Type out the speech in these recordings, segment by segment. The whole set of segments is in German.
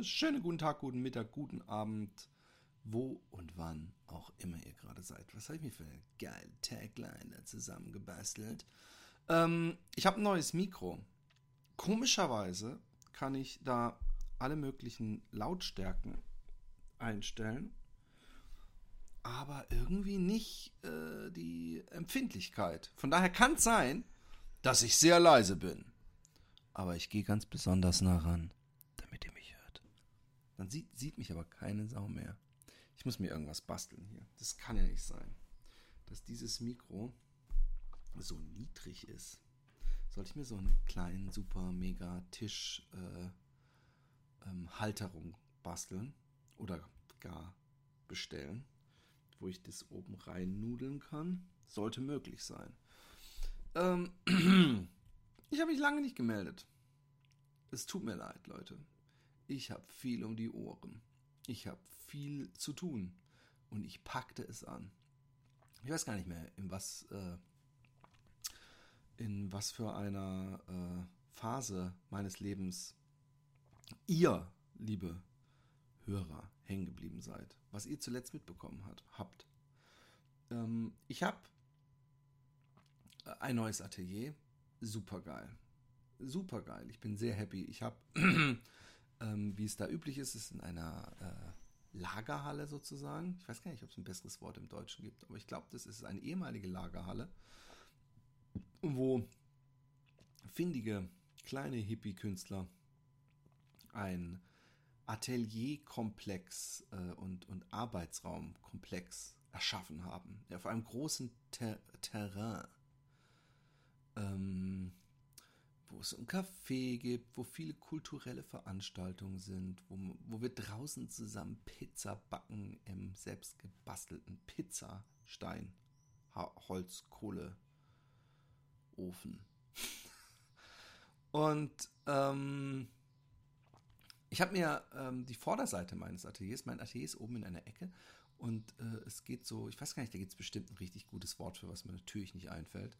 wunderschönen guten Tag, guten Mittag, guten Abend, wo und wann auch immer ihr gerade seid. Was habe ich mir für eine geile Tagline da zusammengebastelt? Ähm, ich habe ein neues Mikro. Komischerweise kann ich da alle möglichen Lautstärken einstellen, aber irgendwie nicht äh, die Empfindlichkeit. Von daher kann es sein, dass ich sehr leise bin. Aber ich gehe ganz besonders nah ran, damit ihr mich hört. Dann sieht, sieht mich aber keine Sau mehr. Ich muss mir irgendwas basteln hier. Das kann ja nicht sein, dass dieses Mikro so niedrig ist. Sollte ich mir so einen kleinen, super, mega Tisch äh, ähm, Halterung basteln oder gar bestellen, wo ich das oben rein nudeln kann? Sollte möglich sein. Ähm, ich habe mich lange nicht gemeldet. Es tut mir leid, Leute. Ich habe viel um die Ohren. Ich habe viel zu tun. Und ich packte es an. Ich weiß gar nicht mehr, in was, äh, in was für einer äh, Phase meines Lebens ihr, liebe Hörer, hängen geblieben seid. Was ihr zuletzt mitbekommen hat, habt. Ähm, ich habe ein neues Atelier. Super geil. Super geil. Ich bin sehr happy. Ich habe, ähm, wie es da üblich ist, ist in einer äh, Lagerhalle sozusagen. Ich weiß gar nicht, ob es ein besseres Wort im Deutschen gibt, aber ich glaube, das ist eine ehemalige Lagerhalle, wo findige kleine Hippie-Künstler ein Atelierkomplex äh, und, und Arbeitsraumkomplex erschaffen haben, auf einem großen Ter Terrain ähm, wo es ein Café gibt, wo viele kulturelle Veranstaltungen sind, wo, wo wir draußen zusammen Pizza backen im selbstgebastelten Pizzastein, Holz, Kohle, Ofen. Und ähm, ich habe mir ähm, die Vorderseite meines Ateliers, mein Atelier ist oben in einer Ecke und äh, es geht so, ich weiß gar nicht, da gibt es bestimmt ein richtig gutes Wort für, was mir natürlich nicht einfällt.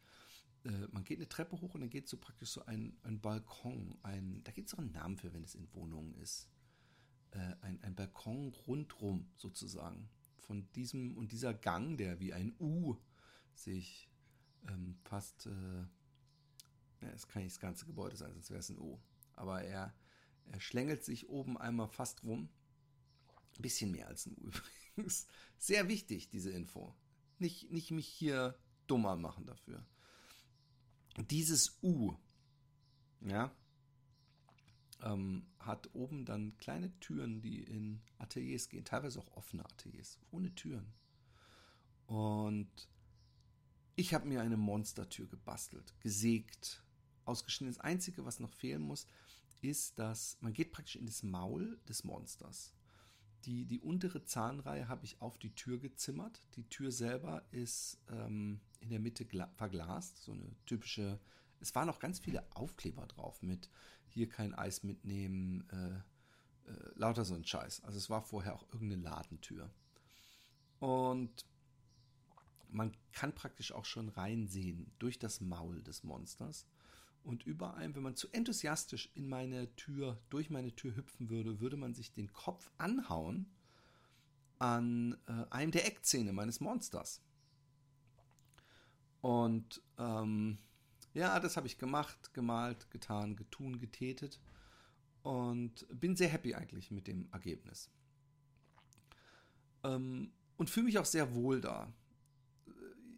Äh, man geht eine Treppe hoch und dann geht so praktisch so ein, ein Balkon, ein, da gibt es auch einen Namen für, wenn es in Wohnungen ist. Äh, ein, ein Balkon rundrum sozusagen. Von diesem und dieser Gang, der wie ein U sich ähm, fast, äh, ja, es kann nicht das ganze Gebäude sein, sonst wäre es ein U. Aber er, er schlängelt sich oben einmal fast rum. Ein bisschen mehr als ein U übrigens. Sehr wichtig, diese Info. Nicht, nicht mich hier dummer machen dafür dieses U, ja, ähm, hat oben dann kleine Türen, die in Ateliers gehen, teilweise auch offene Ateliers, ohne Türen. Und ich habe mir eine Monstertür gebastelt, gesägt, ausgeschnitten. Das Einzige, was noch fehlen muss, ist, dass man geht praktisch in das Maul des Monsters. Die, die untere Zahnreihe habe ich auf die Tür gezimmert. Die Tür selber ist ähm, in der Mitte verglast, so eine typische. Es waren auch ganz viele Aufkleber drauf mit hier kein Eis mitnehmen, äh, äh, lauter so ein Scheiß. Also es war vorher auch irgendeine Ladentür. Und man kann praktisch auch schon reinsehen durch das Maul des Monsters. Und über einem, wenn man zu enthusiastisch in meine Tür, durch meine Tür hüpfen würde, würde man sich den Kopf anhauen an äh, einem der Eckzähne meines Monsters. Und ähm, ja, das habe ich gemacht, gemalt, getan, getun, getätet und bin sehr happy eigentlich mit dem Ergebnis. Ähm, und fühle mich auch sehr wohl da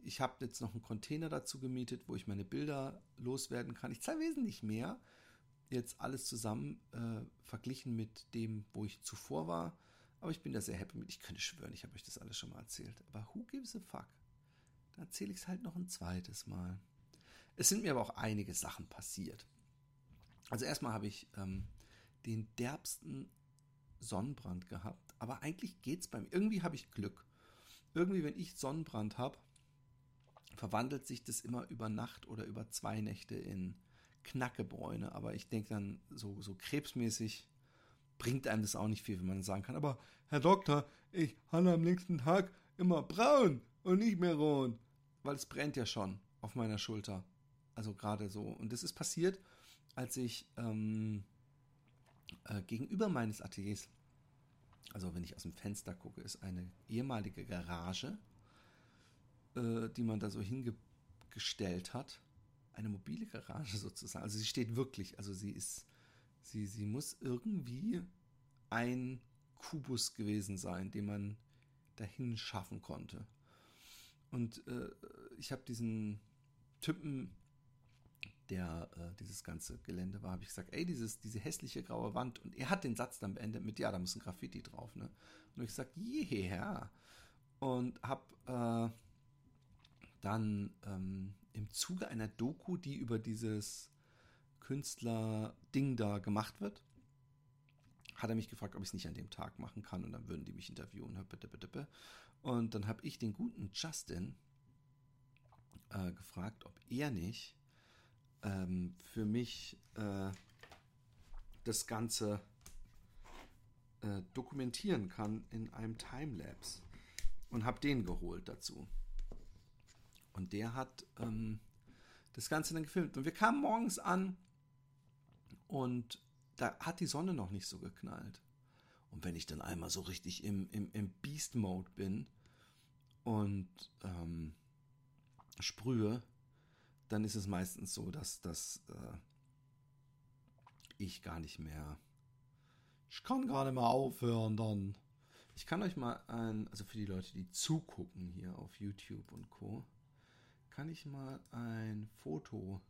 ich habe jetzt noch einen Container dazu gemietet, wo ich meine Bilder loswerden kann. Ich zahle wesentlich mehr. Jetzt alles zusammen äh, verglichen mit dem, wo ich zuvor war. Aber ich bin da sehr happy mit. Ich könnte schwören, ich habe euch das alles schon mal erzählt. Aber who gives a fuck? Da erzähle ich es halt noch ein zweites Mal. Es sind mir aber auch einige Sachen passiert. Also erstmal habe ich ähm, den derbsten Sonnenbrand gehabt. Aber eigentlich geht es bei mir. Irgendwie habe ich Glück. Irgendwie, wenn ich Sonnenbrand habe, verwandelt sich das immer über Nacht oder über zwei Nächte in Knackebräune. Aber ich denke dann, so, so krebsmäßig bringt einem das auch nicht viel, wenn man sagen kann, aber Herr Doktor, ich habe am nächsten Tag immer braun und nicht mehr rot. Weil es brennt ja schon auf meiner Schulter. Also gerade so. Und das ist passiert, als ich ähm, Äh, gegenüber meines Ateliers, also wenn ich aus dem Fenster gucke, ist eine ehemalige Garage, äh, die man da so hingestellt hat. Eine mobile Garage sozusagen. Also sie steht wirklich, also sie ist, sie, sie muss irgendwie ein Kubus gewesen sein, den man dahin schaffen konnte. Und äh, ich habe diesen Typen, der äh, dieses ganze Gelände war, habe ich gesagt, ey, dieses, diese hässliche graue Wand. Und er hat den Satz dann beendet mit, ja, da muss ein Graffiti drauf. Ne? Und ich gesagt, yeah. Und habe äh, dann ähm, im Zuge einer Doku, die über dieses Künstler-Ding da gemacht wird, hat er mich gefragt, ob ich es nicht an dem Tag machen kann und dann würden die mich interviewen. Und dann habe ich den guten Justin äh, gefragt, ob er nicht ähm, für mich äh, das Ganze äh, dokumentieren kann in einem Timelapse und habe den geholt dazu. Und der hat ähm, das Ganze dann gefilmt. Und wir kamen morgens an und da hat die Sonne noch nicht so geknallt. Und wenn ich dann einmal so richtig im, im, im Beast-Mode bin und ähm, sprühe, dann ist es meistens so, dass, dass äh, ich gar nicht mehr. Ich kann gar nicht mehr aufhören dann. Ich kann euch mal ein, also für die Leute, die zugucken hier auf YouTube und Co., kann ich mal ein Foto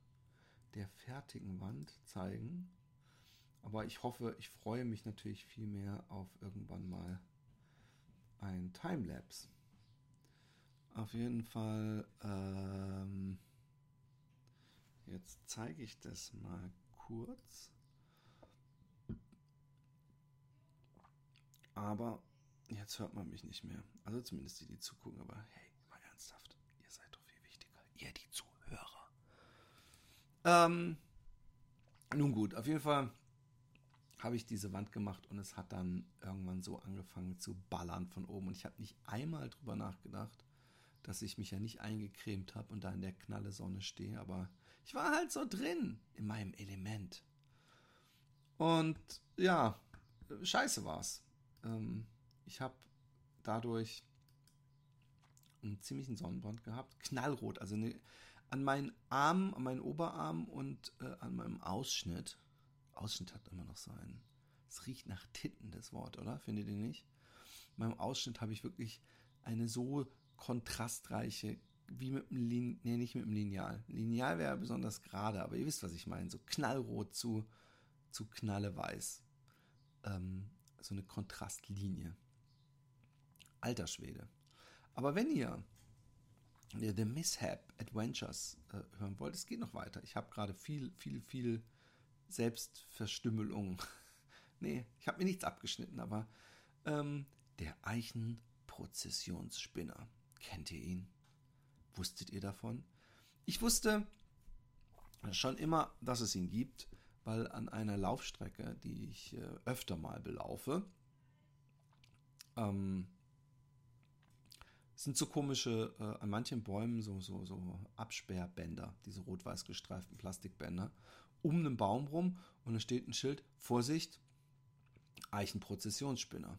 der fertigen Wand zeigen. Aber ich hoffe, ich freue mich natürlich viel mehr auf irgendwann mal ein Timelapse. Auf jeden Fall, ähm, jetzt zeige ich das mal kurz. Aber jetzt hört man mich nicht mehr. Also zumindest die, die zugucken. Aber hey, mal ernsthaft, ihr seid doch viel wichtiger. Ihr, die Zuhörer. Ähm, nun gut, auf jeden Fall habe ich diese Wand gemacht und es hat dann irgendwann so angefangen zu ballern von oben. Und ich habe nicht einmal drüber nachgedacht, dass ich mich ja nicht eingecremt habe und da in der knalle Sonne stehe. Aber ich war halt so drin in meinem Element. Und ja, scheiße war's. Ähm, ich habe dadurch einen ziemlichen Sonnenbrand gehabt. Knallrot, also eine, an meinen Armen, an meinen Oberarm und äh, an meinem Ausschnitt Ausschnitt hat immer noch so einen. Es riecht nach Titten, das Wort, oder? Findet ihr nicht? In meinem Ausschnitt habe ich wirklich eine so kontrastreiche, wie mit dem Lineal, nee, nicht mit dem Lineal. Lineal wäre besonders gerade, aber ihr wisst, was ich meine. So knallrot zu, zu knalleweiß. Ähm, so eine Kontrastlinie. Alter Schwede. Aber wenn ihr The Mishap Adventures äh, hören wollt, es geht noch weiter. Ich habe gerade viel, viel, viel Selbstverstümmelung. nee, ich habe mir nichts abgeschnitten, aber ähm, der Eichenprozessionsspinner. Kennt ihr ihn? Wusstet ihr davon? Ich wusste schon immer, dass es ihn gibt, weil an einer Laufstrecke, die ich äh, öfter mal belaufe, ähm, sind so komische, äh, an manchen Bäumen so, so, so Absperrbänder, diese rot-weiß gestreiften Plastikbänder um einen Baum rum und da steht ein Schild, Vorsicht, Eichenprozessionsspinner.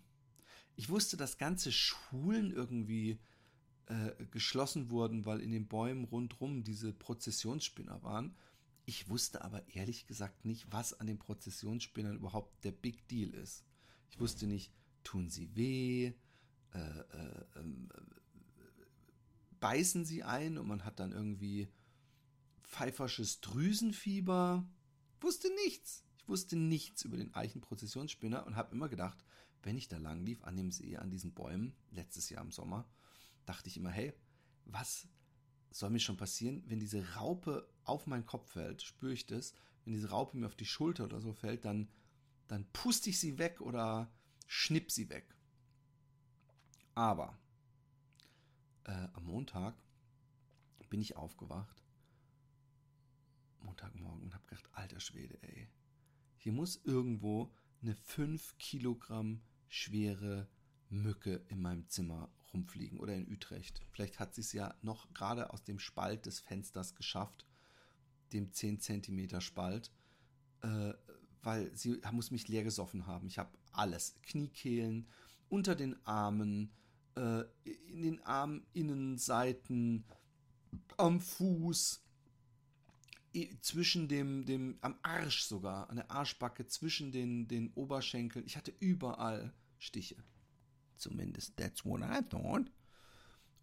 Ich wusste, dass ganze Schulen irgendwie äh, geschlossen wurden, weil in den Bäumen rundherum diese Prozessionsspinner waren. Ich wusste aber ehrlich gesagt nicht, was an den Prozessionsspinnern überhaupt der Big Deal ist. Ich wusste nicht, tun sie weh, äh, äh, ähm, beißen sie ein und man hat dann irgendwie pfeifersches Drüsenfieber. Wusste nichts. Ich wusste nichts über den Eichenprozessionsspinner und habe immer gedacht, wenn ich da lang lief an dem See, an diesen Bäumen, letztes Jahr im Sommer, dachte ich immer, hey, was soll mir schon passieren, wenn diese Raupe auf meinen Kopf fällt? Spüre ich das? Wenn diese Raupe mir auf die Schulter oder so fällt, dann, dann puste ich sie weg oder schnipp sie weg. Aber äh, am Montag bin ich aufgewacht Montagmorgen und habe gedacht, alter Schwede, ey. Hier muss irgendwo eine 5 Kilogramm schwere Mücke in meinem Zimmer rumfliegen oder in Utrecht. Vielleicht hat sie es ja noch gerade aus dem Spalt des Fensters geschafft, dem 10 Zentimeter Spalt, äh, weil sie muss mich leer gesoffen haben. Ich habe alles. Kniekehlen, unter den Armen, äh, in den Arminnenseiten, am Fuß, zwischen dem, dem, am Arsch sogar, an der Arschbacke, zwischen den, den Oberschenkeln. Ich hatte überall Stiche. Zumindest, that's what I thought.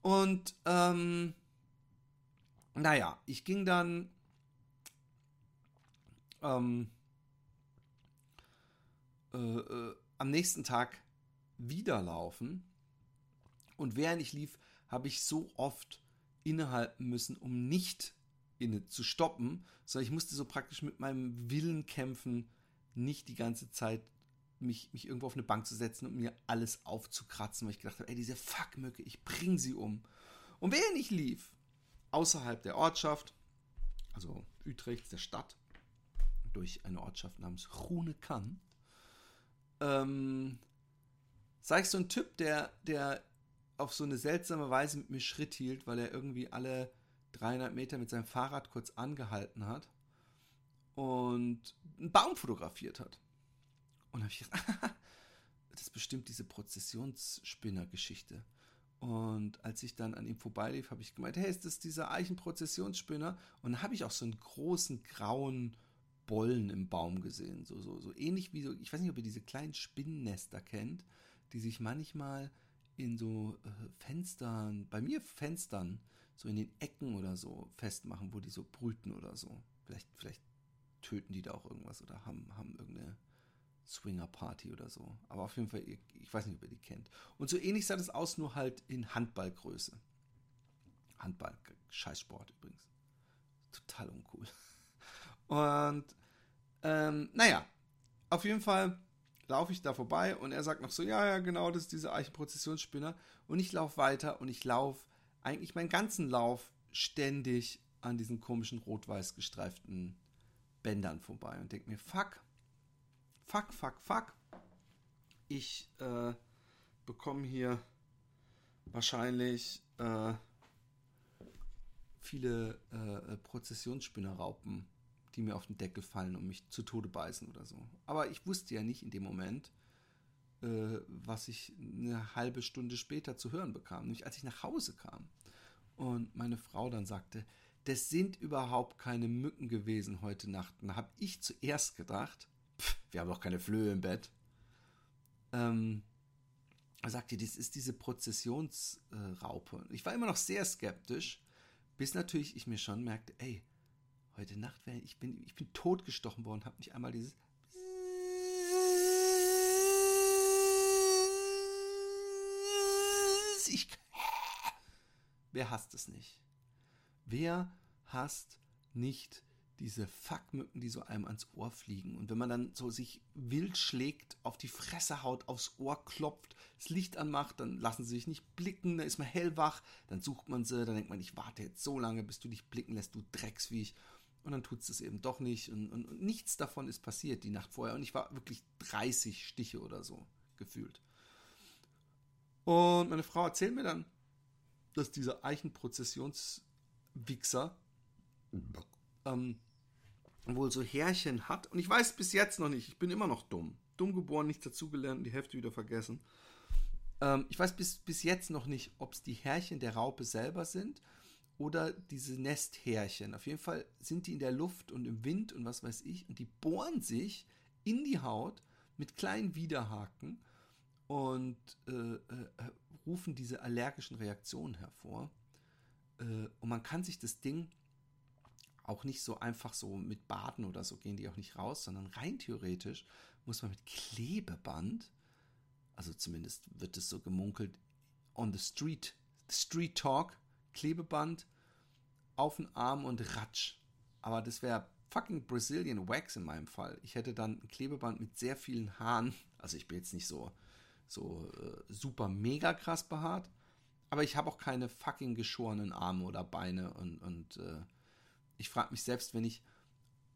Und, ähm, naja, ich ging dann, ähm, äh, äh, am nächsten Tag wieder laufen. Und während ich lief, habe ich so oft innehalten müssen, um nicht inne zu stoppen, sondern ich musste so praktisch mit meinem Willen kämpfen, nicht die ganze Zeit mich, mich irgendwo auf eine Bank zu setzen und mir alles aufzukratzen, weil ich gedacht habe, ey, diese Fuckmücke, ich bring sie um. Und während ich lief, außerhalb der Ortschaft, also Utrecht, der Stadt, durch eine Ortschaft namens Runekan, ähm, sah ich so einen Typ, der, der auf so eine seltsame Weise mit mir Schritt hielt, weil er irgendwie alle 300 Meter mit seinem Fahrrad kurz angehalten hat und einen Baum fotografiert hat. Und habe ich gedacht, das ist bestimmt diese Prozessionsspinner-Geschichte. Und als ich dann an ihm vorbeilief, habe ich gemeint, hey, ist das dieser Eichenprozessionsspinner? Und dann habe ich auch so einen großen grauen Bollen im Baum gesehen. So, so, so ähnlich wie so, ich weiß nicht, ob ihr diese kleinen Spinnennester kennt, die sich manchmal in so äh, Fenstern, bei mir Fenstern, so in den Ecken oder so festmachen, wo die so brüten oder so. Vielleicht, vielleicht töten die da auch irgendwas oder haben, haben irgendeine Swinger-Party oder so. Aber auf jeden Fall, ich weiß nicht, ob ihr die kennt. Und so ähnlich sah das aus, nur halt in Handballgröße. Handball, Scheißsport übrigens. Total uncool. Und ähm, naja, auf jeden Fall laufe ich da vorbei und er sagt noch so, ja, ja, genau, das ist dieser Eichenprozessionsspinner. Und ich laufe weiter und ich laufe eigentlich meinen ganzen Lauf ständig an diesen komischen rot-weiß gestreiften Bändern vorbei und denke mir, fuck, fuck, fuck, fuck. Ich äh, bekomme hier wahrscheinlich äh, viele äh, Prozessionsspinnerraupen, die mir auf den Deckel fallen und mich zu Tode beißen oder so. Aber ich wusste ja nicht in dem Moment, äh, was ich eine halbe Stunde später zu hören bekam, nämlich als ich nach Hause kam und meine Frau dann sagte, das sind überhaupt keine Mücken gewesen heute Nacht. Und da habe ich zuerst gedacht, pff, wir haben doch keine Flöhe im Bett. Ähm, sagte, das ist diese Prozessionsraupe. ich war immer noch sehr skeptisch, bis natürlich ich mir schon merkte, ey, heute Nacht wäre ich bin ich bin totgestochen worden, habe nicht einmal dieses ich, wer hasst es nicht? Wer hasst nicht diese Fuckmücken, die so einem ans Ohr fliegen? Und wenn man dann so sich wild schlägt, auf die Fresse haut, aufs Ohr klopft, das Licht anmacht, dann lassen sie sich nicht blicken, dann ist man hellwach, dann sucht man sie, dann denkt man, ich warte jetzt so lange, bis du dich blicken lässt, du Drecksviech. Und dann tut es das eben doch nicht. Und, und, und, nichts davon ist passiert die Nacht vorher. Und ich war wirklich 30 Stiche oder so gefühlt. Und meine Frau erzählt mir dann, dass dieser Eichenprozessionswichser ähm, wohl so Härchen hat. Und ich weiß bis jetzt noch nicht, ich bin immer noch dumm. Dumm geboren, nichts dazugelernt und die Hälfte wieder vergessen. Ähm, ich weiß bis, bis jetzt noch nicht, ob es die Härchen der Raupe selber sind oder diese Nesthärchen. Auf jeden Fall sind die in der Luft und im Wind und was weiß ich. Und die bohren sich in die Haut mit kleinen Widerhaken und äh, äh, rufen diese allergischen Reaktionen hervor. Äh, und man kann sich das Ding auch nicht so einfach so mit Baden oder so gehen die auch nicht raus, sondern rein theoretisch muss man mit Klebeband, also zumindest wird es so gemunkelt, on the street, Street Talk, Klebeband auf den Arm und Ratsch. Aber das wäre fucking Brazilian Wax in meinem Fall. Ich hätte dann ein Klebeband mit sehr vielen Haaren. Also ich bin jetzt nicht so so äh, super mega krass behaart. Aber ich habe auch keine fucking geschorenen Arme oder Beine und, und äh, ich frage mich selbst, wenn ich,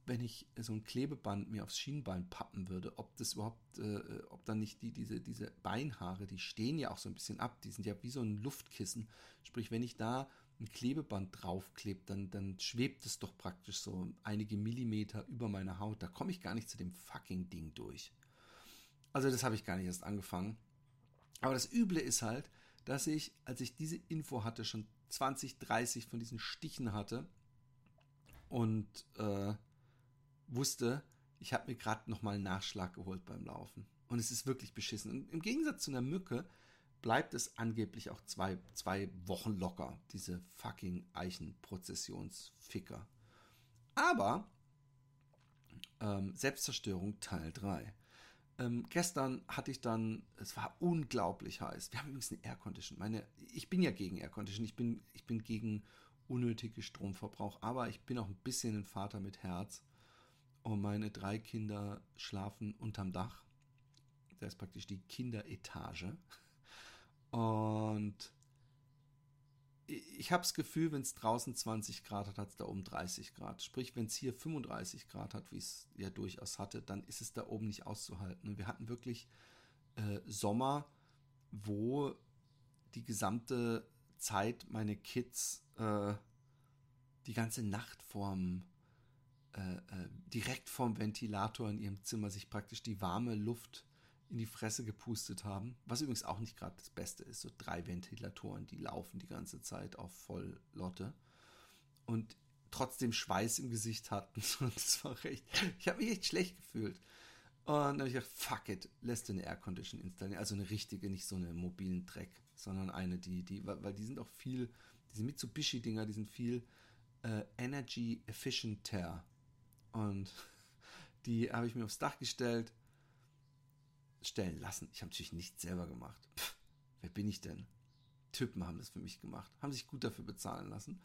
wenn ich so ein Klebeband mir aufs Schienbein pappen würde, ob das überhaupt, äh, ob dann nicht die, diese, diese Beinhaare, die stehen ja auch so ein bisschen ab, die sind ja wie so ein Luftkissen. Sprich, wenn ich da ein Klebeband draufklebt, dann, dann schwebt es doch praktisch so einige Millimeter über meine Haut. Da komme ich gar nicht zu dem fucking Ding durch. Also das habe ich gar nicht erst angefangen. Aber das Üble ist halt, dass ich, als ich diese Info hatte, schon 20, 30 von diesen Stichen hatte und äh, wusste, ich habe mir gerade nochmal einen Nachschlag geholt beim Laufen. Und es ist wirklich beschissen. Und im Gegensatz zu einer Mücke bleibt es angeblich auch zwei, zwei Wochen locker, diese fucking Eichenprozessionsficker. Aber ähm, Selbstzerstörung Teil 3. Ähm, gestern hatte ich dann, es war unglaublich heiß. Wir haben übrigens eine Air Condition. Meine, ich bin ja gegen Air Condition. Ich bin, ich bin gegen unnötige Stromverbrauch, aber ich bin auch ein bisschen ein Vater mit Herz. Und meine drei Kinder schlafen unterm Dach. Das ist praktisch die Kinderetage. Und ich habe das Gefühl, wenn es draußen 20 Grad hat, hat es da oben 30 Grad. Sprich, wenn es hier 35 Grad hat, wie es ja durchaus hatte, dann ist es da oben nicht auszuhalten. Und wir hatten wirklich äh, Sommer, wo die gesamte Zeit meine Kids äh, die ganze Nacht vorm äh, äh direkt vorm Ventilator in ihrem Zimmer sich praktisch die warme Luft in die Fresse gepustet haben. Was übrigens auch nicht gerade das Beste ist. So drei Ventilatoren, die laufen die ganze Zeit auf Volllotte. Und trotzdem Schweiß im Gesicht hatten. Das war recht. Ich habe mich echt schlecht gefühlt. Und dann habe ich gedacht, fuck it, lässt du eine Air Condition installieren. Also eine richtige, nicht so eine mobilen Dreck, sondern eine, die, die, weil die sind auch viel, diese Mitsubishi-Dinger, die sind viel äh, energy efficienter. Und die habe ich mir aufs Dach gestellt stellen lassen. Ich habe natürlich nichts selber gemacht. Pff, wer bin ich denn? Typen haben das für mich gemacht, haben sich gut dafür bezahlen lassen.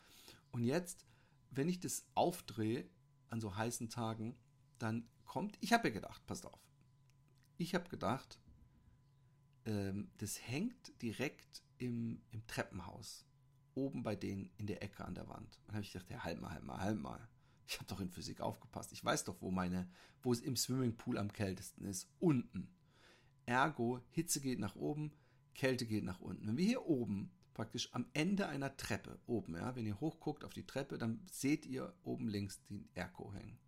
Und jetzt, wenn ich das aufdrehe an so heißen Tagen, dann kommt, ich habe ja gedacht, passt auf, ich habe gedacht, ähm, das hängt direkt im, im Treppenhaus, oben bei denen in der Ecke an der Wand. Dann habe ich gedacht, ja, halt mal, halt mal, halt mal. Ich habe doch in Physik aufgepasst. Ich weiß doch, wo meine, wo es im Swimmingpool am kältesten ist. Unten. Ergo, Hitze geht nach oben, Kälte geht nach unten. Wenn wir hier oben praktisch am Ende einer Treppe, oben, ja, wenn ihr hochguckt auf die Treppe, dann seht ihr oben links den Ergo hängen.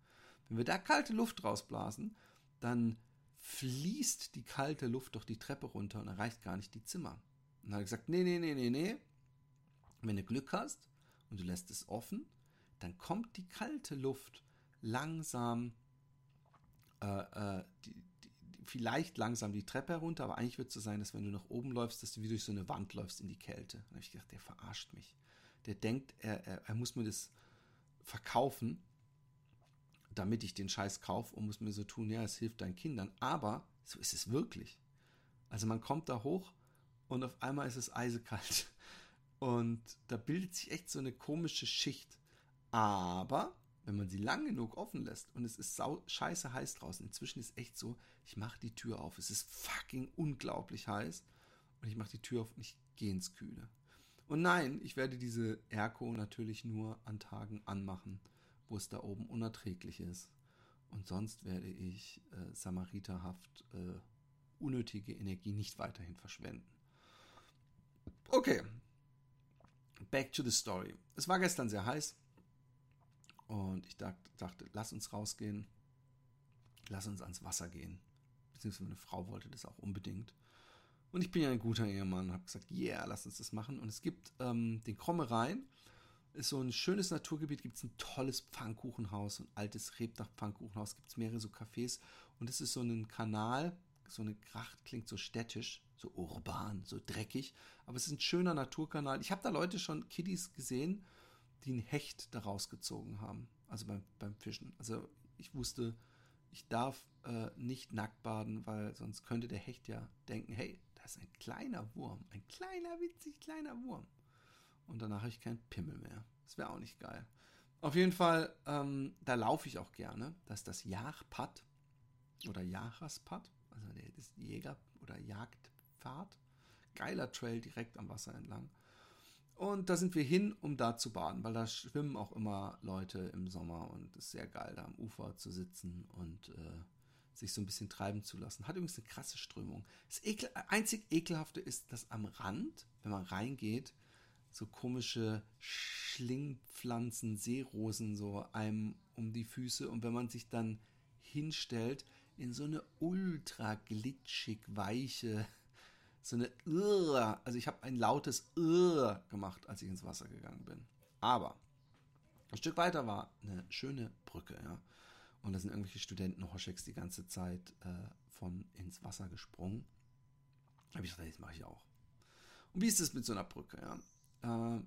Wenn wir da kalte Luft rausblasen, dann fließt die kalte Luft doch die Treppe runter und erreicht gar nicht die Zimmer. Und dann hat er gesagt, nee, nee, nee, nee, nee. Wenn du Glück hast und du lässt es offen, dann kommt die kalte Luft langsam äh, äh, die, vielleicht langsam die Treppe herunter, aber eigentlich wird es so sein, dass wenn du nach oben läufst, dass du wie durch so eine Wand läufst in die Kälte. Dann habe ich gedacht, der verarscht mich. Der denkt, er, er, er muss mir das verkaufen, damit ich den Scheiß kaufe und muss mir so tun, ja, es hilft deinen Kindern. Aber so ist es wirklich. Also man kommt da hoch und auf einmal ist es eisekalt. Und da bildet sich echt so eine komische Schicht. Aber wenn man sie lang genug offen lässt und es ist sau scheiße heiß draußen, inzwischen ist echt so, ich mache die Tür auf, es ist fucking unglaublich heiß und ich mache die Tür auf und ich gehe ins Kühle. Und nein, ich werde diese Airco natürlich nur an Tagen anmachen, wo es da oben unerträglich ist. Und sonst werde ich äh, samariterhaft äh, unnötige Energie nicht weiterhin verschwenden. Okay, back to the story. Es war gestern sehr heiß. Und ich dachte, dachte, lass uns rausgehen, lass uns ans Wasser gehen. Beziehungsweise meine Frau wollte das auch unbedingt. Und ich bin ja ein guter Ehemann und habe gesagt, yeah, lass uns das machen. Und es gibt ähm, den Kromme Rhein, ist so ein schönes Naturgebiet, gibt es ein tolles Pfannkuchenhaus, ein altes Rebdach-Pfannkuchenhaus, gibt es mehrere so Cafés. Und es ist so ein Kanal, so eine Gracht, klingt so städtisch, so urban, so dreckig. Aber es ist ein schöner Naturkanal. Ich habe da Leute schon, Kiddies gesehen, die einen Hecht daraus gezogen haben. Also beim, beim Fischen. Also ich wusste, ich darf äh, nicht nackt baden, weil sonst könnte der Hecht ja denken, hey, da ist ein kleiner Wurm, ein kleiner, witzig kleiner Wurm. Und danach habe ich keinen Pimmel mehr. Das wäre auch nicht geil. Auf jeden Fall, ähm, da laufe ich auch gerne. Das ist das Jagdpad oder Jachraspad, also der, das Jäger- oder Jagdpfad. Geiler Trail direkt am Wasser entlang. Und da sind wir hin, um da zu baden, weil da schwimmen auch immer Leute im Sommer und es ist sehr geil, da am Ufer zu sitzen und äh, sich so ein bisschen treiben zu lassen. Hat übrigens eine krasse Strömung. Das Ekel, einzig Ekelhafte ist, dass am Rand, wenn man reingeht, so komische Schlingpflanzen, Seerosen so einem um die Füße und wenn man sich dann hinstellt in so eine ultra glitschig weiche, so eine also ich habe ein lautes gemacht, als ich ins Wasser gegangen bin. Aber ein Stück weiter war eine schöne Brücke, ja. Und da sind irgendwelche Studenten Hoscheks die ganze Zeit äh, von ins Wasser gesprungen. Habe ich gedacht, das mache ich auch. Und wie ist es mit so einer Brücke? Ja? Äh,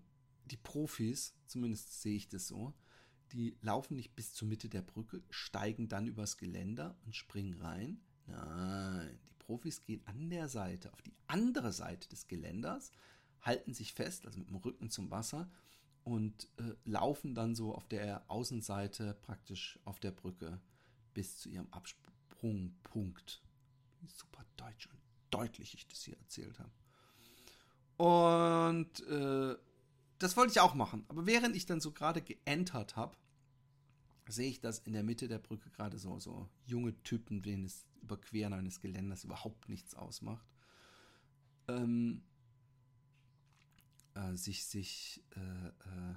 die Profis, zumindest sehe ich das so, die laufen nicht bis zur Mitte der Brücke, steigen dann übers Geländer und springen rein. Nein, die Profis gehen an der Seite, auf die andere Seite des Geländers, halten sich fest, also mit dem Rücken zum Wasser und äh, laufen dann so auf der Außenseite praktisch auf der Brücke bis zu ihrem Absprungpunkt. Super deutsch und deutlich ich das hier erzählt habe. Und äh, das wollte ich auch machen. Aber während ich dann so gerade geentert habe, sehe ich, dass in der Mitte der Brücke gerade so, so junge Typen, denen das Überqueren eines Geländers überhaupt nichts ausmacht, ähm, äh, sich, sich äh, äh,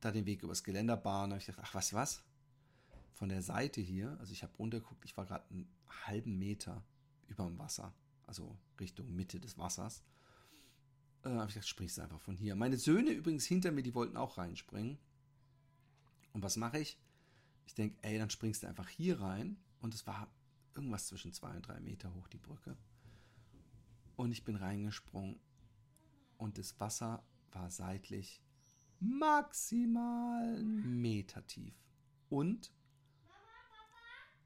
da den Weg übers Geländer bahnen. Da habe ich gedacht, ach was, was? Von der Seite hier, also ich habe runtergeguckt, ich war gerade einen halben Meter über dem Wasser, also Richtung Mitte des Wassers. Äh, habe ich gedacht, springst einfach von hier. Meine Söhne übrigens hinter mir, die wollten auch reinspringen. Und was mache ich? Ich denke, ey, dann springst du einfach hier rein. Und es war irgendwas zwischen zwei und drei Meter hoch, die Brücke. Und ich bin reingesprungen. Und das Wasser war seitlich maximal einen Meter tief. Und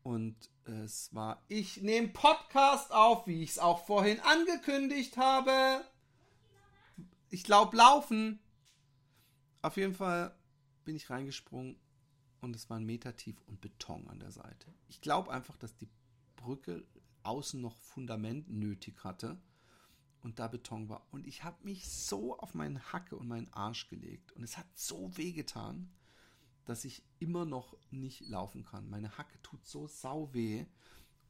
und es war, ich nehme Podcast auf, wie ich es auch vorhin angekündigt habe. Ich glaube, laufen. Auf jeden Fall bin ich reingesprungen und es war ein Meter tief und Beton an der Seite. Ich glaube einfach, dass die Brücke außen noch Fundament nötig hatte und da Beton war. Und ich habe mich so auf meinen Hacke und meinen Arsch gelegt und es hat so weh getan dass ich immer noch nicht laufen kann. Meine Hacke tut so sau weh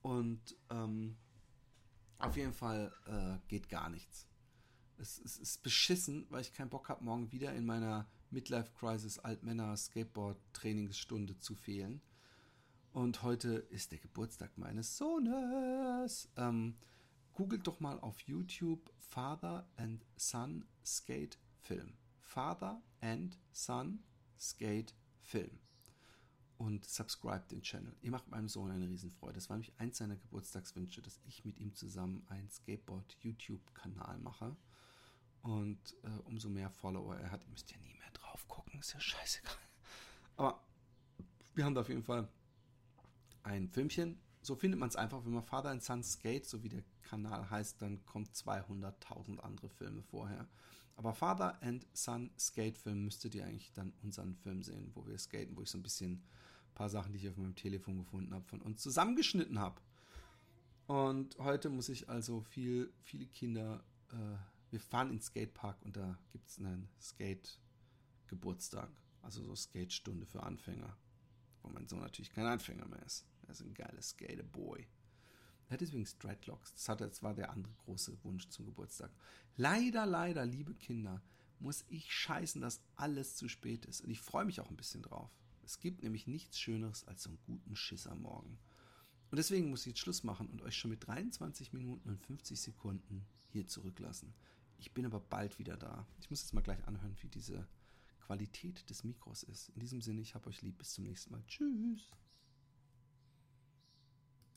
und ähm, auf jeden Fall äh, geht gar nichts. Es, es, ist beschissen, weil ich keinen Bock habe, morgen wieder in meiner Midlife Crisis Altmänner Skateboard Trainingsstunde zu fehlen. Und heute ist der Geburtstag meines Sohnes. Ähm, googelt doch mal auf YouTube Father and Son Skate Film. Father and Son Skate Film. Und subscribe den Channel. Ihr macht meinem Sohn eine Riesenfreude. Das war nämlich eins seiner Geburtstagswünsche, dass ich mit ihm zusammen einen Skateboard-YouTube-Kanal mache. Und äh, umso mehr Follower er hat, ihr müsst ja nie drauf gucken, ist ja scheißegal. Aber wir haben da auf jeden Fall ein Filmchen. So findet man es einfach, wenn man Father and Son Skate, so wie der Kanal heißt, dann kommt 200.000 andere Filme vorher. Aber Father and Son Skate Film müsstet ihr eigentlich dann unseren Film sehen, wo wir skaten, wo ich so ein bisschen ein paar Sachen, die ich auf meinem Telefon gefunden habe, von uns zusammengeschnitten habe. Und heute muss ich also viel, viele Kinder, äh, wir fahren in den Skatepark und da gibt es einen Skate-Geburtstag, also so Skate-Stunde für Anfänger, wo mein Sohn natürlich kein Anfänger mehr ist. Er ist ein geiler Skater-Boy. Er hat übrigens Dreadlocks. Das, hat, das war der andere große Wunsch zum Geburtstag. Leider, leider, liebe Kinder, muss ich scheißen, dass alles zu spät ist. Und ich freue mich auch ein bisschen drauf. Es gibt nämlich nichts Schöneres als so einen guten Schiss am Morgen. Und deswegen muss ich jetzt Schluss machen und euch schon mit 23 Minuten und 50 Sekunden hier zurücklassen. Ich bin aber bald wieder da. Ich muss jetzt mal gleich anhören, wie diese Qualität des Mikros ist. In diesem Sinne, ich habe euch lieb. Bis zum nächsten Mal. Tschüss.